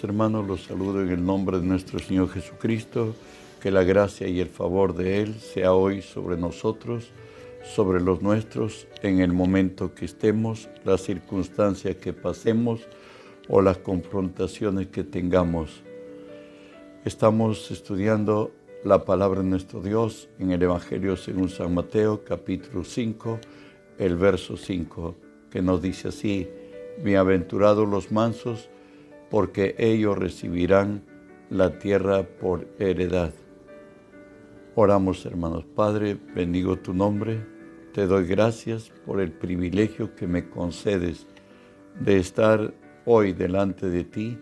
Hermanos, los saludo en el nombre de nuestro Señor Jesucristo, que la gracia y el favor de Él sea hoy sobre nosotros, sobre los nuestros, en el momento que estemos, las circunstancias que pasemos o las confrontaciones que tengamos. Estamos estudiando la palabra de nuestro Dios en el Evangelio según San Mateo, capítulo 5, el verso 5, que nos dice así, Bienaventurados los mansos, porque ellos recibirán la tierra por heredad. Oramos, hermanos. Padre, bendigo tu nombre. Te doy gracias por el privilegio que me concedes de estar hoy delante de ti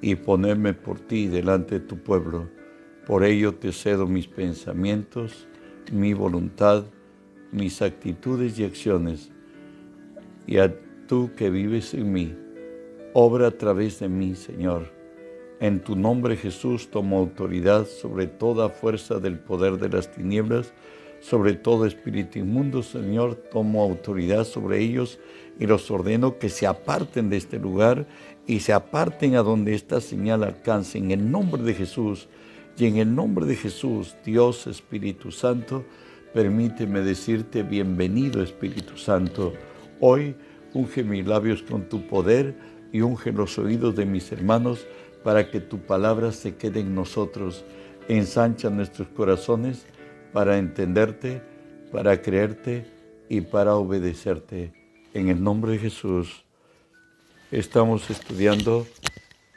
y ponerme por ti delante de tu pueblo. Por ello te cedo mis pensamientos, mi voluntad, mis actitudes y acciones. Y a tú que vives en mí, Obra a través de mí, Señor. En tu nombre Jesús tomo autoridad sobre toda fuerza del poder de las tinieblas, sobre todo espíritu inmundo, Señor, tomo autoridad sobre ellos y los ordeno que se aparten de este lugar y se aparten a donde esta señal alcance. En el nombre de Jesús y en el nombre de Jesús, Dios Espíritu Santo, permíteme decirte bienvenido Espíritu Santo. Hoy unge mis labios con tu poder y unge los oídos de mis hermanos para que tu palabra se quede en nosotros. Ensancha nuestros corazones para entenderte, para creerte y para obedecerte. En el nombre de Jesús estamos estudiando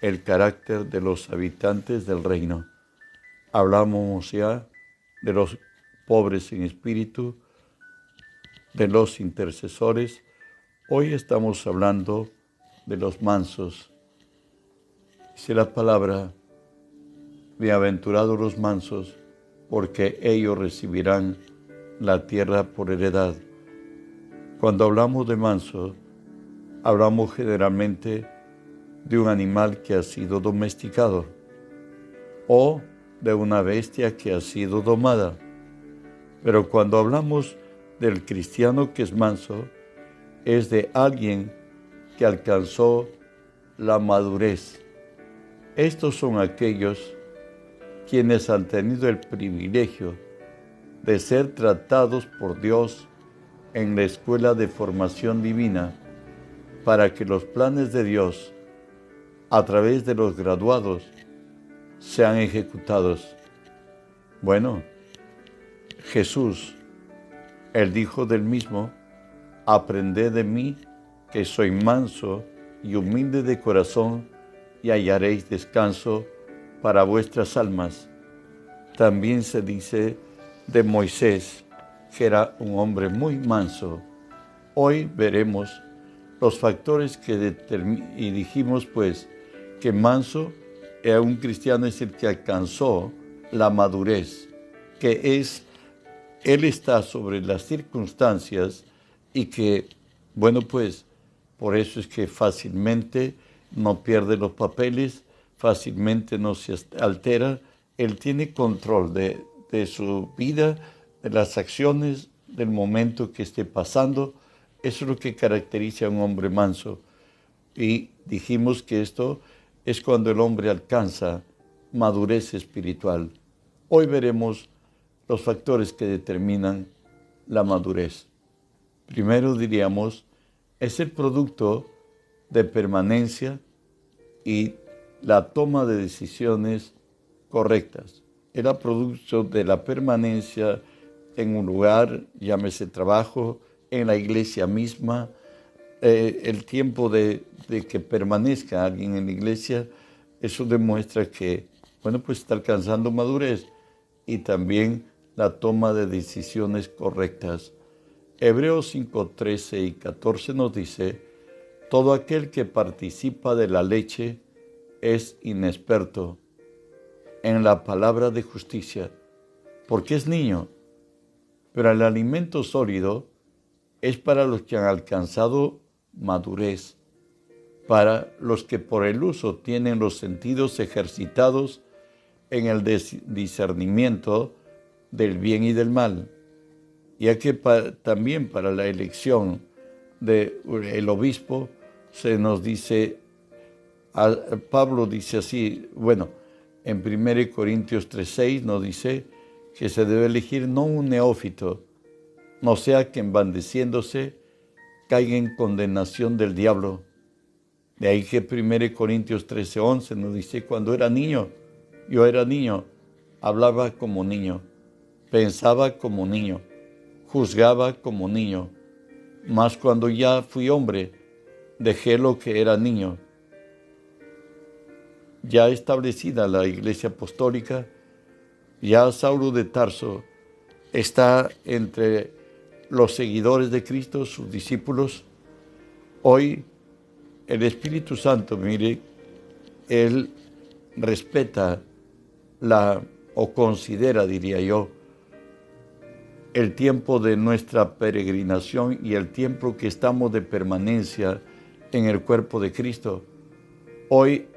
el carácter de los habitantes del reino. Hablamos ya de los pobres en espíritu, de los intercesores. Hoy estamos hablando los mansos. Dice la palabra, bienaventurados los mansos, porque ellos recibirán la tierra por heredad. Cuando hablamos de manso, hablamos generalmente de un animal que ha sido domesticado o de una bestia que ha sido domada. Pero cuando hablamos del cristiano que es manso, es de alguien que alcanzó la madurez. Estos son aquellos quienes han tenido el privilegio de ser tratados por Dios en la escuela de formación divina para que los planes de Dios a través de los graduados sean ejecutados. Bueno, Jesús, el dijo del mismo, aprended de mí que soy manso y humilde de corazón, y hallaréis descanso para vuestras almas. También se dice de Moisés, que era un hombre muy manso. Hoy veremos los factores que determinan, y dijimos pues que manso era un cristiano es el que alcanzó la madurez, que es, él está sobre las circunstancias y que, bueno pues, por eso es que fácilmente no pierde los papeles, fácilmente no se altera. Él tiene control de, su vida, de las acciones, del momento que esté pasando. Eso es lo que caracteriza a un hombre manso. Y dijimos que esto es cuando el hombre alcanza madurez espiritual. Hoy veremos los factores que determinan la madurez. Primero diríamos es el producto de permanencia y la toma de decisiones correctas. Era producto de la permanencia en un lugar, llámese trabajo, en la iglesia misma, eh, el tiempo de, de, que permanezca alguien en la iglesia, eso demuestra que, bueno, pues está alcanzando madurez y también la toma de decisiones correctas. Hebreos 5, 13 y 14 nos dice, todo aquel que participa de la leche es inexperto en la palabra de justicia, porque es niño, pero el alimento sólido es para los que han alcanzado madurez, para los que por el uso tienen los sentidos ejercitados en el discernimiento del bien y del mal ya que también para la elección del obispo se nos dice Pablo dice así, bueno, en 1 Corintios 3:6 nos dice que se debe elegir no un neófito, no sea que embandeciéndose caiga en condenación del diablo. De ahí que 1 Corintios 13:11 nos dice, cuando era niño, yo era niño, hablaba como niño, pensaba como niño, juzgaba como niño, mas cuando ya fui hombre, dejé lo que era niño ya establecida la iglesia apostólica, ya Saulo de Tarso está entre los seguidores de Cristo, sus discípulos. Hoy el Espíritu Santo, mire, Él respeta la, o considera, diría yo, el tiempo de nuestra peregrinación y el tiempo que estamos de permanencia en el cuerpo de Cristo. Hoy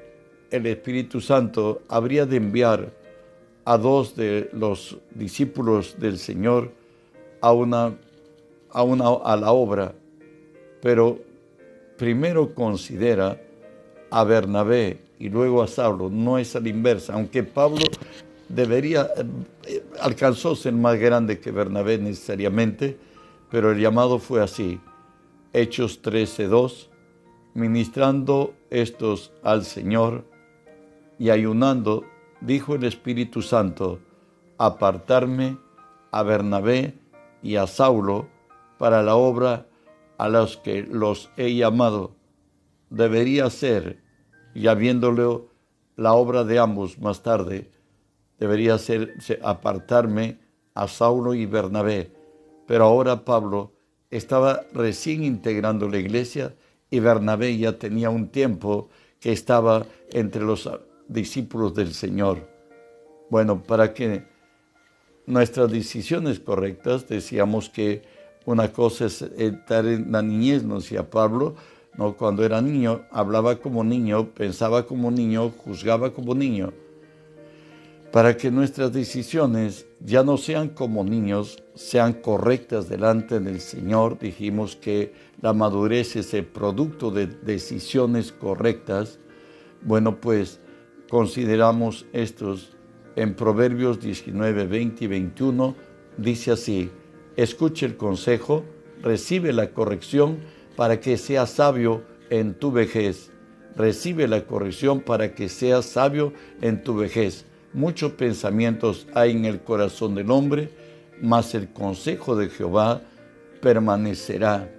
el Espíritu Santo habría de enviar a dos de los discípulos del Señor a, una, a, una, a la obra, pero primero considera a Bernabé y luego a Saulo, no es a la inversa, aunque Pablo debería, eh, alcanzó ser más grande que Bernabé necesariamente, pero el llamado fue así. Hechos 13:2, ministrando estos al Señor, y ayunando, dijo el Espíritu Santo, apartarme a Bernabé y a Saulo para la obra a los que los he llamado. Debería ser, y habiéndole la obra de ambos más tarde, debería ser apartarme a Saulo y Bernabé. Pero ahora Pablo estaba recién integrando la iglesia y Bernabé ya tenía un tiempo que estaba entre los discípulos del Señor. Bueno, para que nuestras decisiones correctas, decíamos que una cosa es estar en la niñez, no decía Pablo, no, cuando era niño hablaba como niño, pensaba como niño, juzgaba como niño. Para que nuestras decisiones ya no sean como niños, sean correctas delante del Señor, dijimos que la madurez es el producto de decisiones correctas. Bueno, pues consideramos estos en Proverbios 19, 20 y 21, dice así, escuche el consejo, recibe la corrección para que seas sabio en tu vejez. Recibe la corrección para que seas sabio en tu vejez. Muchos pensamientos hay en el corazón del hombre, mas el consejo de Jehová permanecerá.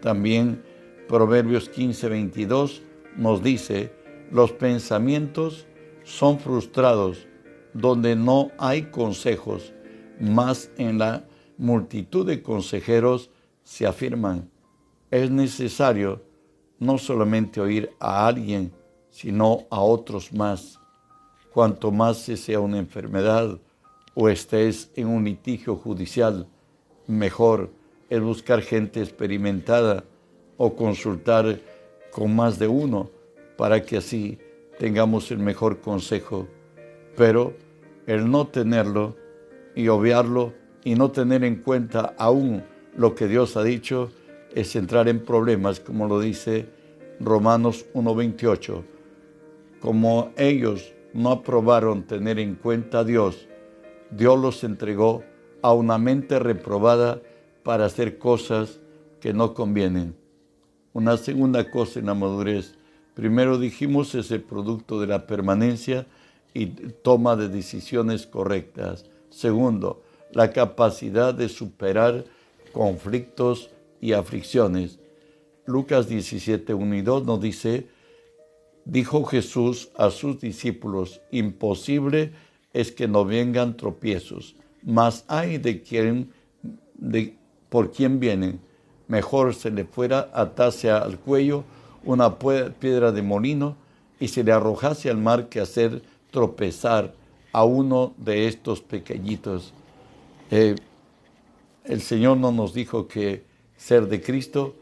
También Proverbios 15, 22 nos dice, los pensamientos son frustrados donde no hay consejos, más en la multitud de consejeros se afirman. Es necesario no solamente oír a alguien, sino a otros más. Cuanto más se sea una enfermedad o estés en un litigio judicial, mejor es buscar gente experimentada o consultar con más de uno para que así tengamos el mejor consejo. Pero el no tenerlo y obviarlo y no tener en cuenta aún lo que Dios ha dicho es entrar en problemas, como lo dice Romanos 1.28. Como ellos no aprobaron tener en cuenta a Dios, Dios los entregó a una mente reprobada para hacer cosas que no convienen. Una segunda cosa en la madurez Primero dijimos es el producto de la permanencia y toma de decisiones correctas. Segundo, la capacidad de superar conflictos y aflicciones. Lucas 17, 1 y 2 nos dice, dijo Jesús a sus discípulos, imposible es que no vengan tropiezos, mas hay de quien, de, por quien vienen. Mejor se le fuera atarse al cuello una piedra de molino y se le arrojase al mar que hacer tropezar a uno de estos pequeñitos. Eh, el Señor no nos dijo que ser de Cristo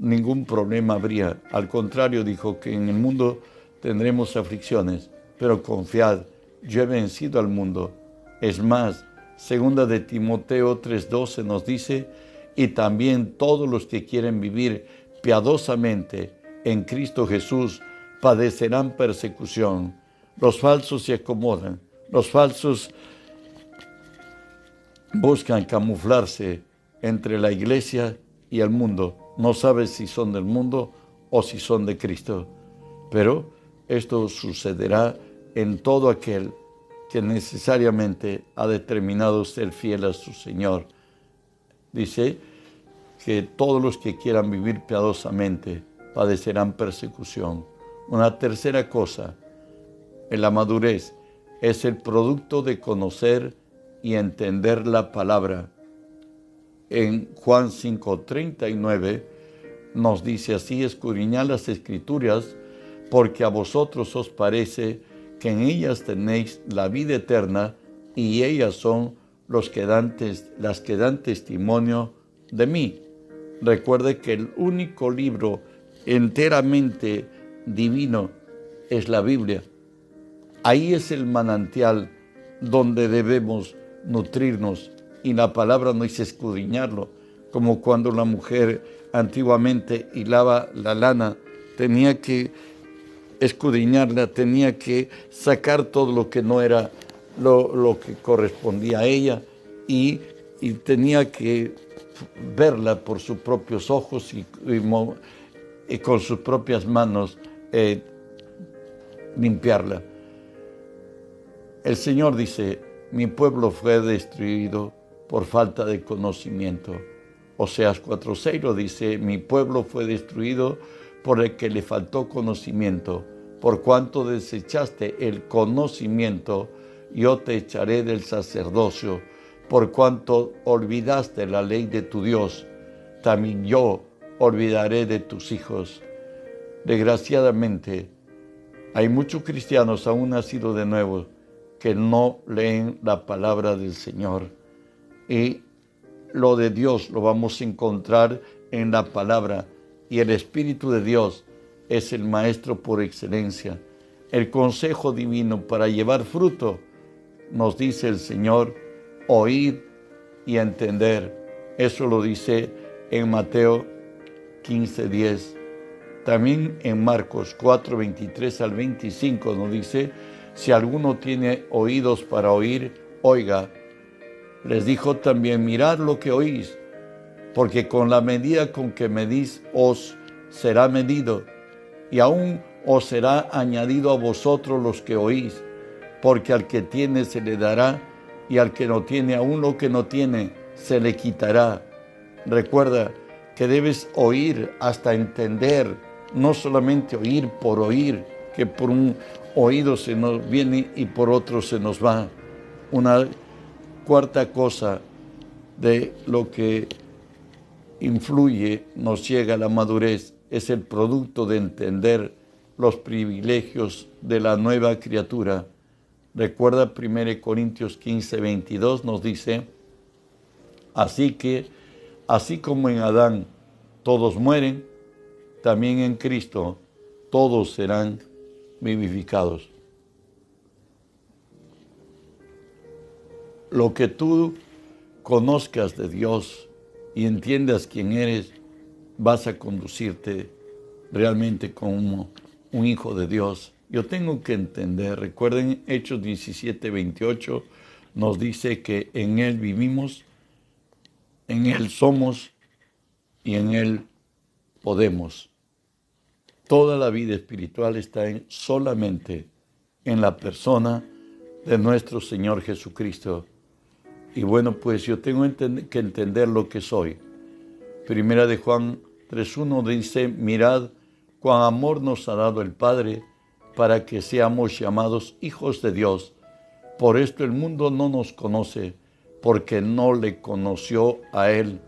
ningún problema habría. Al contrario, dijo que en el mundo tendremos aflicciones, pero confiad, yo he vencido al mundo. Es más, segunda de Timoteo 3:12 nos dice, y también todos los que quieren vivir piadosamente en Cristo Jesús padecerán persecución. Los falsos se acomodan, los falsos buscan camuflarse entre la iglesia y el mundo. No sabes si son del mundo o si son de Cristo. Pero esto sucederá en todo aquel que necesariamente ha determinado ser fiel a su Señor. Dice que todos los que quieran vivir piadosamente padecerán persecución. Una tercera cosa, en la madurez, es el producto de conocer y entender la palabra. En Juan 5:39 nos dice así, escudriñad las escrituras, porque a vosotros os parece que en ellas tenéis la vida eterna y ellas son los que dan las que dan testimonio de mí. Recuerde que el único libro enteramente divino es la Biblia. Ahí es el manantial donde debemos nutrirnos y la palabra no es escudriñarlo, como cuando la mujer antiguamente hilaba la lana, tenía que escudriñarla, tenía que sacar todo lo que no era lo, que correspondía a ella y, tenía que verla por sus propios ojos y, con sus propias manos eh, limpiarla. El Señor dice, mi pueblo fue destruido por falta de conocimiento. Oseas 4.6 lo dice, mi pueblo fue destruido por el que le faltó conocimiento. Por cuanto desechaste el conocimiento, yo te echaré del sacerdocio. Por cuanto olvidaste la ley de tu Dios, también yo olvidaré de tus hijos. Desgraciadamente, hay muchos cristianos aún nacidos de nuevo que no leen la palabra del Señor. Y lo de Dios lo vamos a encontrar en la palabra y el Espíritu de Dios es el Maestro por excelencia. El consejo divino para llevar fruto, nos dice el Señor, oír y entender. Eso lo dice en Mateo 15, 10. También en Marcos 4, 23 al 25 nos dice, si alguno tiene oídos para oír, oiga. Les dijo también, mirad lo que oís porque con la medida con que medís os será medido, y aún os será añadido a vosotros los que oís, porque al que tiene se le dará, y al que no tiene, aún lo que no tiene, se le quitará. Recuerda que debes oír hasta entender, no solamente oír por oír, que por un oído se nos viene y por otro se nos va. Una cuarta cosa de lo que influye, nos llega a la madurez, es el producto de entender los privilegios de la nueva criatura. Recuerda 1 Corintios 15, 22 nos dice, así que, así como en Adán todos mueren, también en Cristo todos serán vivificados. Lo que tú conozcas de Dios, y entiendas quién eres, vas a conducirte realmente como un hijo de Dios. Yo tengo que entender, recuerden Hechos 17, 28, nos dice que en Él vivimos, en Él somos y en Él podemos. Toda la vida espiritual está en, solamente en la persona de nuestro Señor Jesucristo. Y bueno, pues yo tengo que entender lo que soy. Primera de Juan 3.1 dice, mirad cuán amor nos ha dado el Padre para que seamos llamados hijos de Dios. Por esto el mundo no nos conoce, porque no le conoció a Él.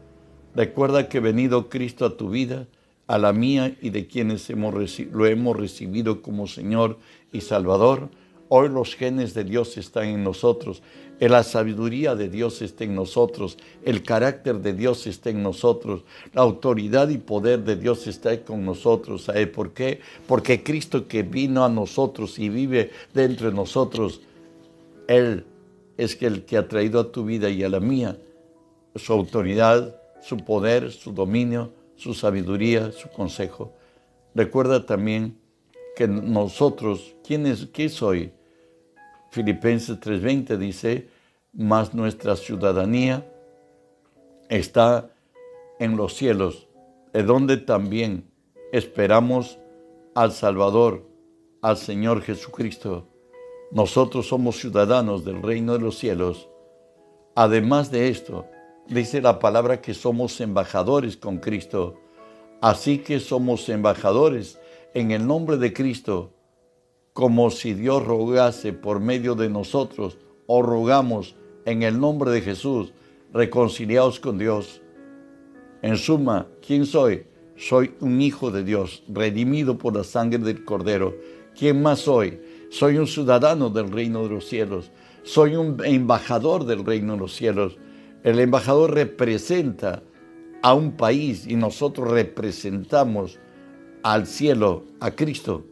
Recuerda que venido Cristo a tu vida, a la mía y de quienes hemos lo hemos recibido como Señor y Salvador Hoy los genes de Dios están en nosotros, la sabiduría de Dios está en nosotros, el carácter de Dios está en nosotros, la autoridad y poder de Dios está con nosotros. ¿Sabe por qué? Porque Cristo que vino a nosotros y vive dentro de nosotros, Él es el que ha traído a tu vida y a la mía su autoridad, su poder, su dominio, su sabiduría, su consejo. Recuerda también que nosotros, ¿quién, es, ¿qué soy? Filipenses 3:20 dice, más nuestra ciudadanía está en los cielos, de donde también esperamos al Salvador, al Señor Jesucristo. Nosotros somos ciudadanos del reino de los cielos. Además de esto, dice la palabra que somos embajadores con Cristo. Así que somos embajadores en el nombre de Cristo, como si Dios rogase por medio de nosotros, o rogamos en el nombre de Jesús, reconciliados con Dios. En suma, ¿quién soy? Soy un hijo de Dios, redimido por la sangre del Cordero. ¿Quién más soy? Soy un ciudadano del reino de los cielos. Soy un embajador del reino de los cielos. El embajador representa a un país y nosotros representamos al cielo, a Cristo.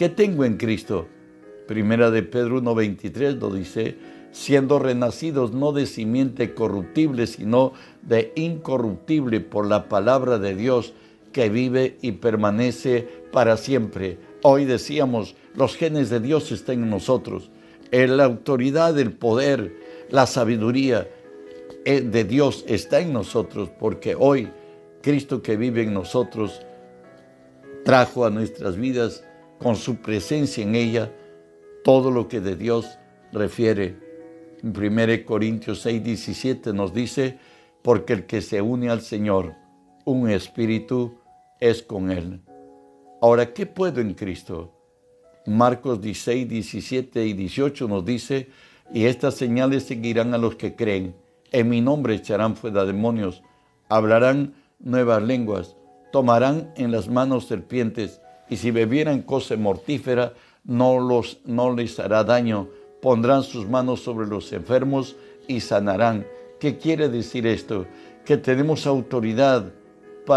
¿Qué tengo en Cristo? Primera de Pedro 1.23 lo dice, siendo renacidos no de simiente corruptible, sino de incorruptible por la palabra de Dios que vive y permanece para siempre. Hoy decíamos, los genes de Dios están en nosotros. La autoridad, el poder, la sabiduría eh, de Dios está en nosotros, porque hoy Cristo que vive en nosotros trajo a nuestras vidas con su presencia en ella todo lo que de Dios refiere. En 1 Corintios 6, 17 nos dice, porque el que se une al Señor, un espíritu es con Él. Ahora, ¿qué puedo en Cristo? Marcos 16, 17 y 18 nos dice, y estas señales seguirán a los que creen. En mi nombre echarán fuera demonios, hablarán nuevas lenguas, tomarán en las manos serpientes, y si bebieran cosa mortífera, no, los, no les hará daño. Pondrán sus manos sobre los enfermos y sanarán. ¿Qué quiere decir esto? Que tenemos autoridad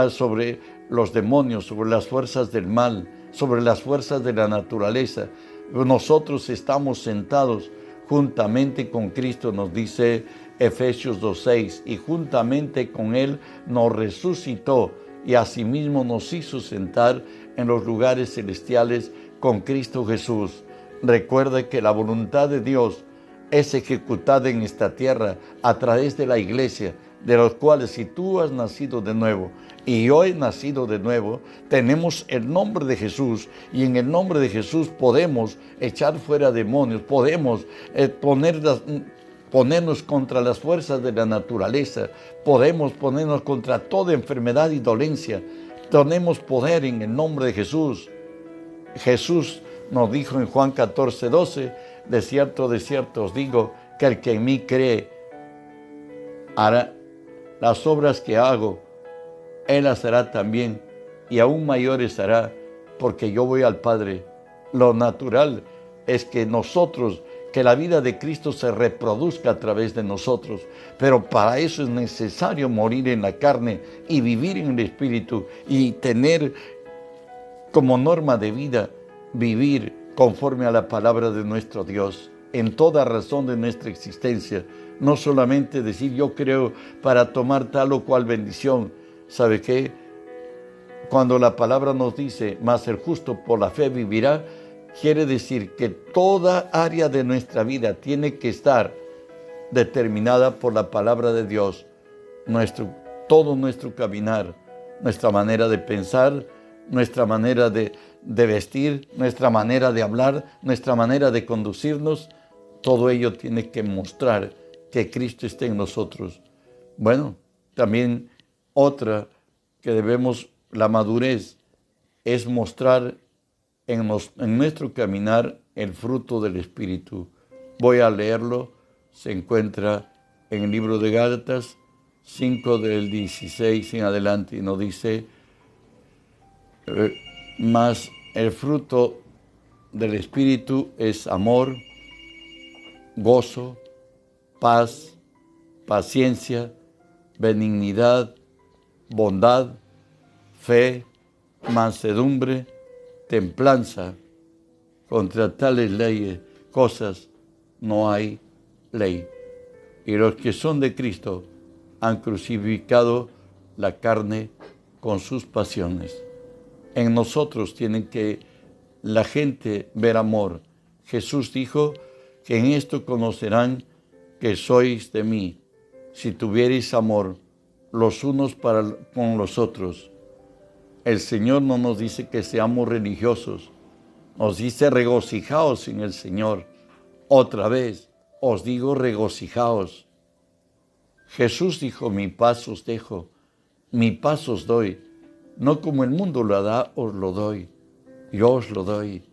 sobre los demonios, sobre las fuerzas del mal, sobre las fuerzas de la naturaleza. Nosotros estamos sentados juntamente con Cristo, nos dice Efesios 2.6, y juntamente con Él nos resucitó y asimismo nos hizo sentar en los lugares celestiales con Cristo Jesús. Recuerda que la voluntad de Dios es ejecutada en esta tierra a través de la iglesia, de los cuales si tú has nacido de nuevo y yo he nacido de nuevo, tenemos el nombre de Jesús y en el nombre de Jesús podemos echar fuera demonios, podemos eh, ponernos contra las fuerzas de la naturaleza, podemos ponernos contra toda enfermedad y dolencia. Tenemos poder en el nombre de Jesús. Jesús nos dijo en Juan 14, 12, de cierto, de cierto os digo, que el que en mí cree hará las obras que hago, Él las hará también, y aún mayores hará, porque yo voy al Padre. Lo natural es que nosotros, que la vida de Cristo se reproduzca a través de nosotros, pero para eso es necesario morir en la carne y vivir en el Espíritu y tener como norma de vida vivir conforme a la palabra de nuestro Dios en toda razón de nuestra existencia no solamente decir yo creo para tomar tal o cual bendición. ¿Sabe qué? Cuando la palabra nos dice, más el justo por la fe vivirá, quiere decir que toda área de nuestra vida tiene que estar determinada por la palabra de Dios. Nuestro, todo nuestro caminar, nuestra manera de pensar, nuestra manera de, de vestir, nuestra manera de hablar, nuestra manera de conducirnos, todo ello tiene que mostrar que Cristo esté en nosotros. Bueno, también otra que debemos, la madurez, es mostrar en, nuestro caminar el fruto del Espíritu. Voy a leerlo, se encuentra en el libro de Gálatas 5 del 16 en adelante y nos dice, eh, más el fruto del Espíritu es amor, gozo, paz, paciencia, benignidad, bondad, fe, mansedumbre, templanza. Contra tales leyes, cosas, no hay ley. Y los que son de Cristo han crucificado la carne con sus pasiones. En nosotros tienen que la gente ver amor. Jesús dijo que en esto conocerán que sois de mí, si tuvierais amor los unos para con los otros. El Señor no nos dice que seamos religiosos, nos dice regocijaos en el Señor. Otra vez, os digo regocijaos. Jesús dijo, mi paz os dejo, mi paz os doy, no como el mundo lo da, os lo doy, yo os lo doy.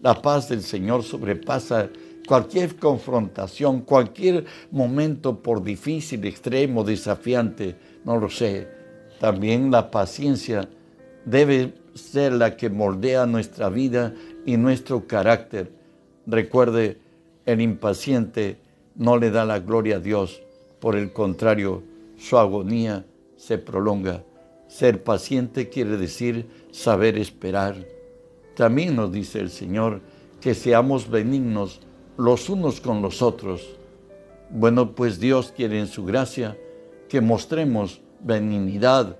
La paz del Señor sobrepasa cualquier confrontación, cualquier momento por difícil, extremo, desafiante, no lo sé. También la paciencia debe ser la que moldea nuestra vida y nuestro carácter. Recuerde, el impaciente no le da la gloria a Dios, por el contrario, su agonía se prolonga. Ser paciente quiere decir saber esperar. También nos dice el Señor que seamos benignos los unos con los otros. Bueno, pues Dios quiere en su gracia que mostremos benignidad,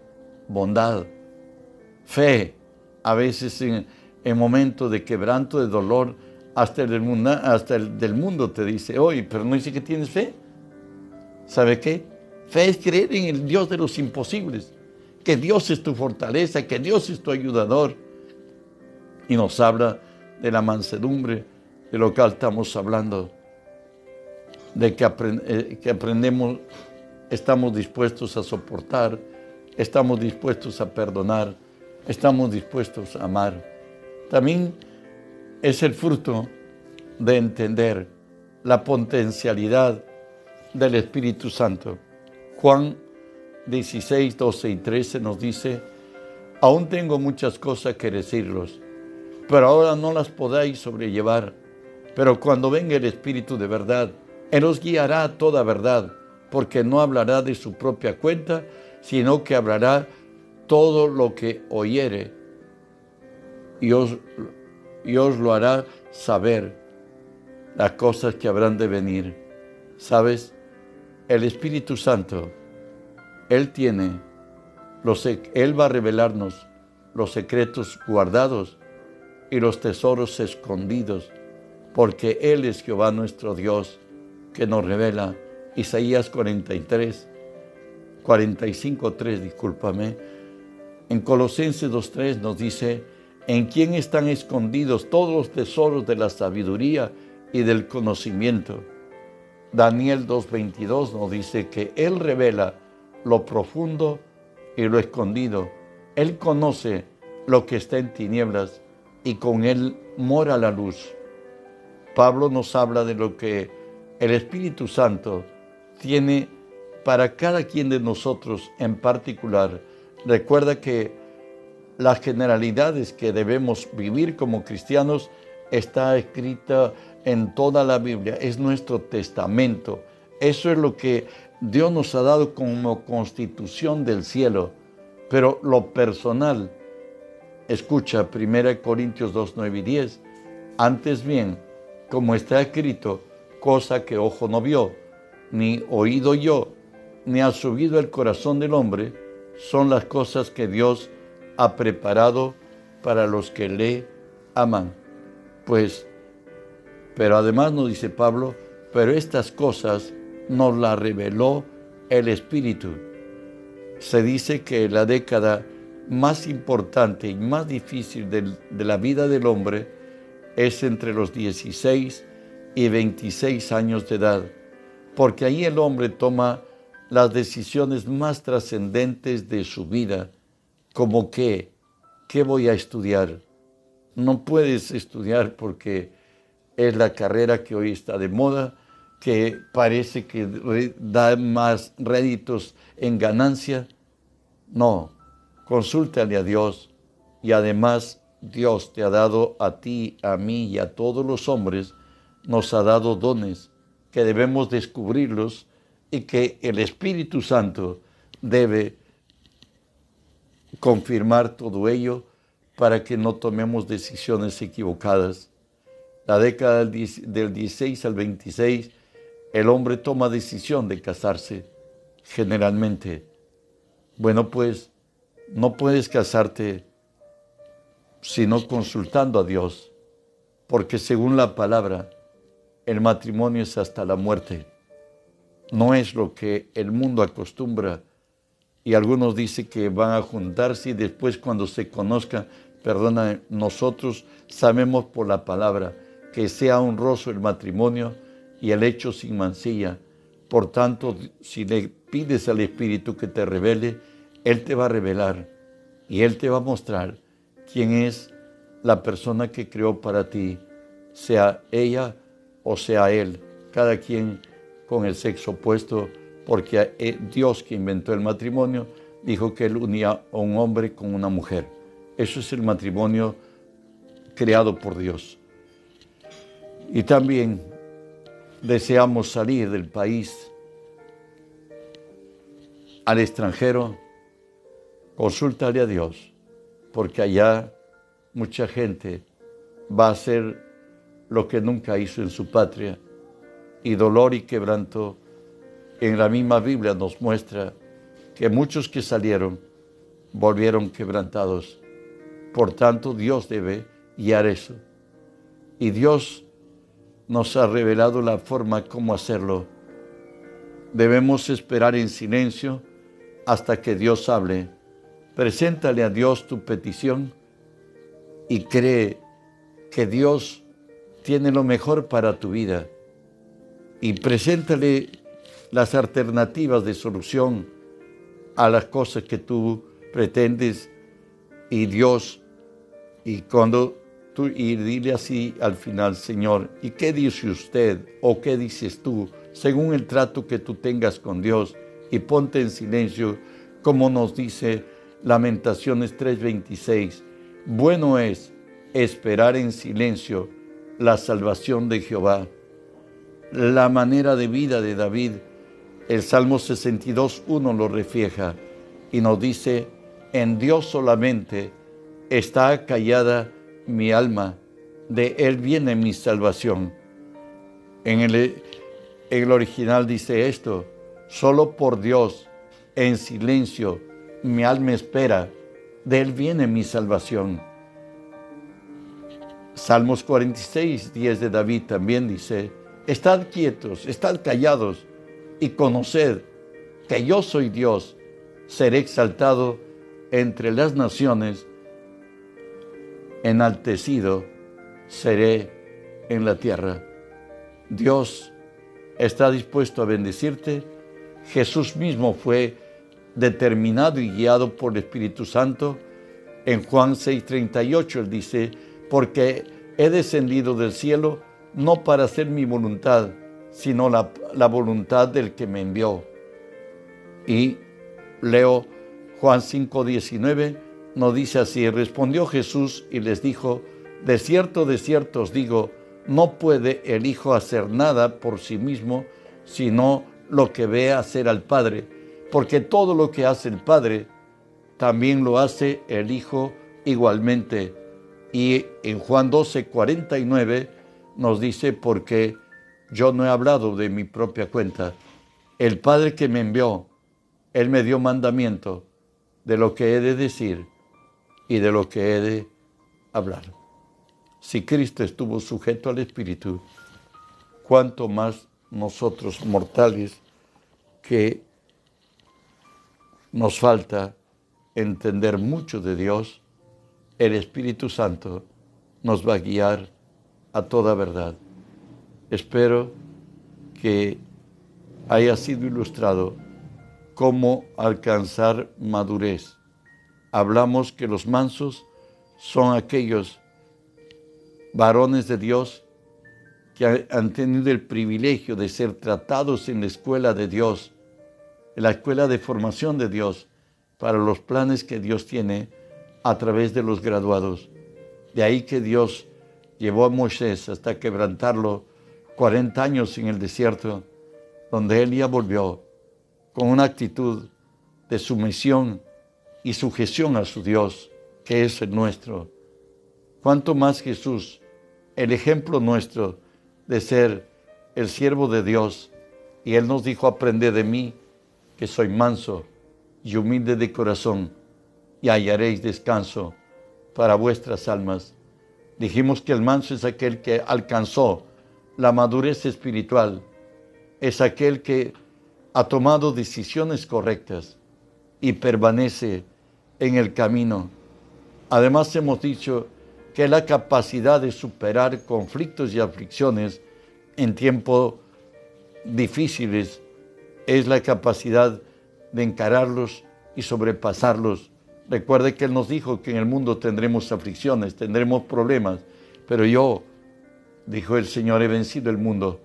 bondad, fe. A veces en, en momentos de quebranto, de dolor, hasta el, del mundo te dice, oye, pero no dice que tienes fe. ¿Sabe qué? Fe es creer en el Dios de los imposibles, que Dios es tu fortaleza, que Dios es tu ayudador. Y nos habla de la mansedumbre, de lo que estamos hablando, de eh, que aprendemos, estamos dispuestos a soportar, estamos dispuestos a perdonar, estamos dispuestos a amar. También es el fruto de entender la potencialidad del Espíritu Santo. Juan 16, 12 y 13 nos dice, aún tengo muchas cosas que decirlos, pero ahora no las podáis sobrellevar. Pero cuando venga el Espíritu de verdad, Él os guiará a toda verdad, porque no hablará de su propia cuenta, sino que hablará todo lo que oyere y lo hará saber las cosas que habrán de venir. ¿Sabes? El Espíritu Santo, Él tiene, Él va a revelarnos los secretos guardados y los tesoros escondidos, porque Él es Jehová nuestro Dios, que nos revela. Isaías 43, 45, 3, discúlpame. En Colosenses 2.3 nos dice, en quién están escondidos todos los tesoros de la sabiduría y del conocimiento. Daniel 2.22 nos dice que Él revela lo profundo y lo escondido. Él conoce lo que está en tinieblas y con Él mora la luz. Pablo nos habla de lo que el Espíritu Santo tiene para cada quien de nosotros en particular. Recuerda que las generalidades que debemos vivir como cristianos está escrita en toda la Biblia, es nuestro testamento. Eso es lo que Dios nos ha dado como constitución del cielo. Pero lo personal, escucha 1 Corintios 2, 9 y 10, antes bien, como está escrito, cosa que ojo no vio, ni oído yo, ni ha subido el corazón del hombre, son las cosas que Dios ha preparado para los que le aman. Pues, pero además nos dice Pablo, pero estas cosas nos las reveló el Espíritu. Se dice que la década más importante y más difícil de, de la vida del hombre es entre los 16 y 26 años de edad, porque ahí el hombre toma las decisiones más trascendentes de su vida como que, ¿qué voy a estudiar? No puedes estudiar porque es la carrera que hoy está de moda, que parece que da más réditos en ganancia. No, consúltale a Dios y además Dios te ha dado a ti, a mí y a todos los hombres, nos ha dado dones que debemos descubrirlos y que el Espíritu Santo debe confirmar todo ello para que no tomemos decisiones equivocadas. La década del 16 al 26, el hombre toma decisión de casarse, generalmente. Bueno, pues no puedes casarte sino consultando a Dios, porque según la palabra, el matrimonio es hasta la muerte. No es lo que el mundo acostumbra y algunos dicen que van a juntarse y después cuando se conozcan, perdona, nosotros sabemos por la palabra que sea honroso el matrimonio y el hecho sin mancilla. Por tanto, si le pides al Espíritu que te revele, Él te va a revelar y Él te va a mostrar quién es la persona que creó para ti, sea ella o sea Él, cada quien con el sexo opuesto porque eh, Dios que inventó el matrimonio dijo que él unía a un hombre con una mujer. Eso es el matrimonio creado por Dios. Y también deseamos salir del país al extranjero, consúltale a Dios, porque allá mucha gente va a hacer lo que nunca hizo en su patria, y dolor y quebranto en la misma Biblia nos muestra que muchos que salieron volvieron quebrantados. Por tanto, Dios debe guiar eso. Y Dios nos ha revelado la forma como hacerlo. Debemos esperar en silencio hasta que Dios hable. Preséntale a Dios tu petición y cree que Dios tiene lo mejor para tu vida. Y preséntale las alternativas de solución a las cosas que tú pretendes y Dios, y cuando tú, y dile así al final, Señor, ¿y qué dice usted o qué dices tú según el trato que tú tengas con Dios? Y ponte en silencio, como nos dice Lamentaciones 3:26. Bueno es esperar en silencio la salvación de Jehová. La manera de vida de David el Salmo 62.1 lo refleja y nos dice, en Dios solamente está callada mi alma, de Él viene mi salvación. En el, en el original dice esto, solo por Dios, en silencio, mi alma espera, de Él viene mi salvación. Salmos 46, 10 de David también dice, estad quietos, estad callados y conoced que yo soy Dios, seré exaltado entre las naciones, enaltecido seré en la tierra. Dios está dispuesto a bendecirte. Jesús mismo fue determinado y guiado por el Espíritu Santo. En Juan 6:38 él dice, porque he descendido del cielo no para hacer mi voluntad, sino la, voluntad del que me envió. Y leo Juan 5:19, nos dice así, respondió Jesús y les dijo, de cierto, de cierto os digo, no puede el Hijo hacer nada por sí mismo, sino lo que ve hacer al Padre, porque todo lo que hace el Padre, también lo hace el Hijo igualmente. Y en Juan 12, 49 nos dice, porque yo no he hablado de mi propia cuenta. El Padre que me envió, Él me dio mandamiento de lo que he de decir y de lo que he de hablar. Si Cristo estuvo sujeto al Espíritu, cuánto más nosotros mortales que nos falta entender mucho de Dios, el Espíritu Santo nos va a guiar a toda verdad. Espero que haya sido ilustrado cómo alcanzar madurez. Hablamos que los mansos son aquellos varones de Dios que han tenido el privilegio de ser tratados en la escuela de Dios, en la escuela de formación de Dios, para los planes que Dios tiene a través de los graduados. De ahí que Dios llevó a Moisés hasta quebrantarlo 40 años en el desierto, donde él ya volvió con una actitud de sumisión y sujeción a su Dios, que es el nuestro. Cuanto más Jesús, el ejemplo nuestro de ser el siervo de Dios, y Él nos dijo, aprende de mí, que soy manso y humilde de corazón, y hallaréis descanso para vuestras almas. Dijimos que el manso es aquel que alcanzó la madurez espiritual, es aquel que ha tomado decisiones correctas y permanece en el camino. Además hemos dicho que la capacidad de superar conflictos y aflicciones en tiempos difíciles es la capacidad de encararlos y sobrepasarlos. Recuerde que Él nos dijo que en el mundo tendremos aflicciones, tendremos problemas, pero yo, dijo el Señor, he vencido el mundo.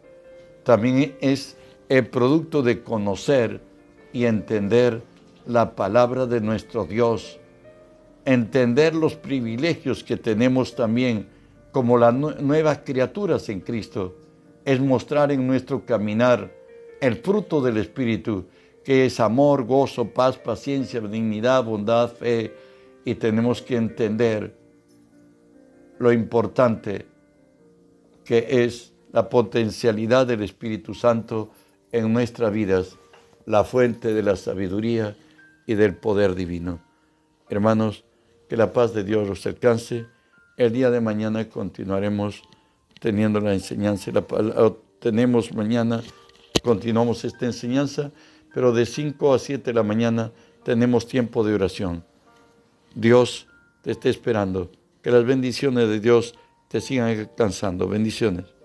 También es el producto de conocer y entender la palabra de nuestro Dios, entender los privilegios que tenemos también como las nuevas criaturas en Cristo, es mostrar en nuestro caminar el fruto del Espíritu, que es amor, gozo, paz, paciencia, dignidad, bondad, fe, y tenemos que entender lo importante que es la potencialidad del Espíritu Santo en nuestras vidas, la fuente de la sabiduría y del poder divino. Hermanos, que la paz de Dios los alcance. El día de mañana continuaremos teniendo la enseñanza. La, tenemos mañana, continuamos esta enseñanza, pero de 5 a 7 de la mañana tenemos tiempo de oración. Dios te está esperando. Que las bendiciones de Dios te sigan alcanzando. Bendiciones.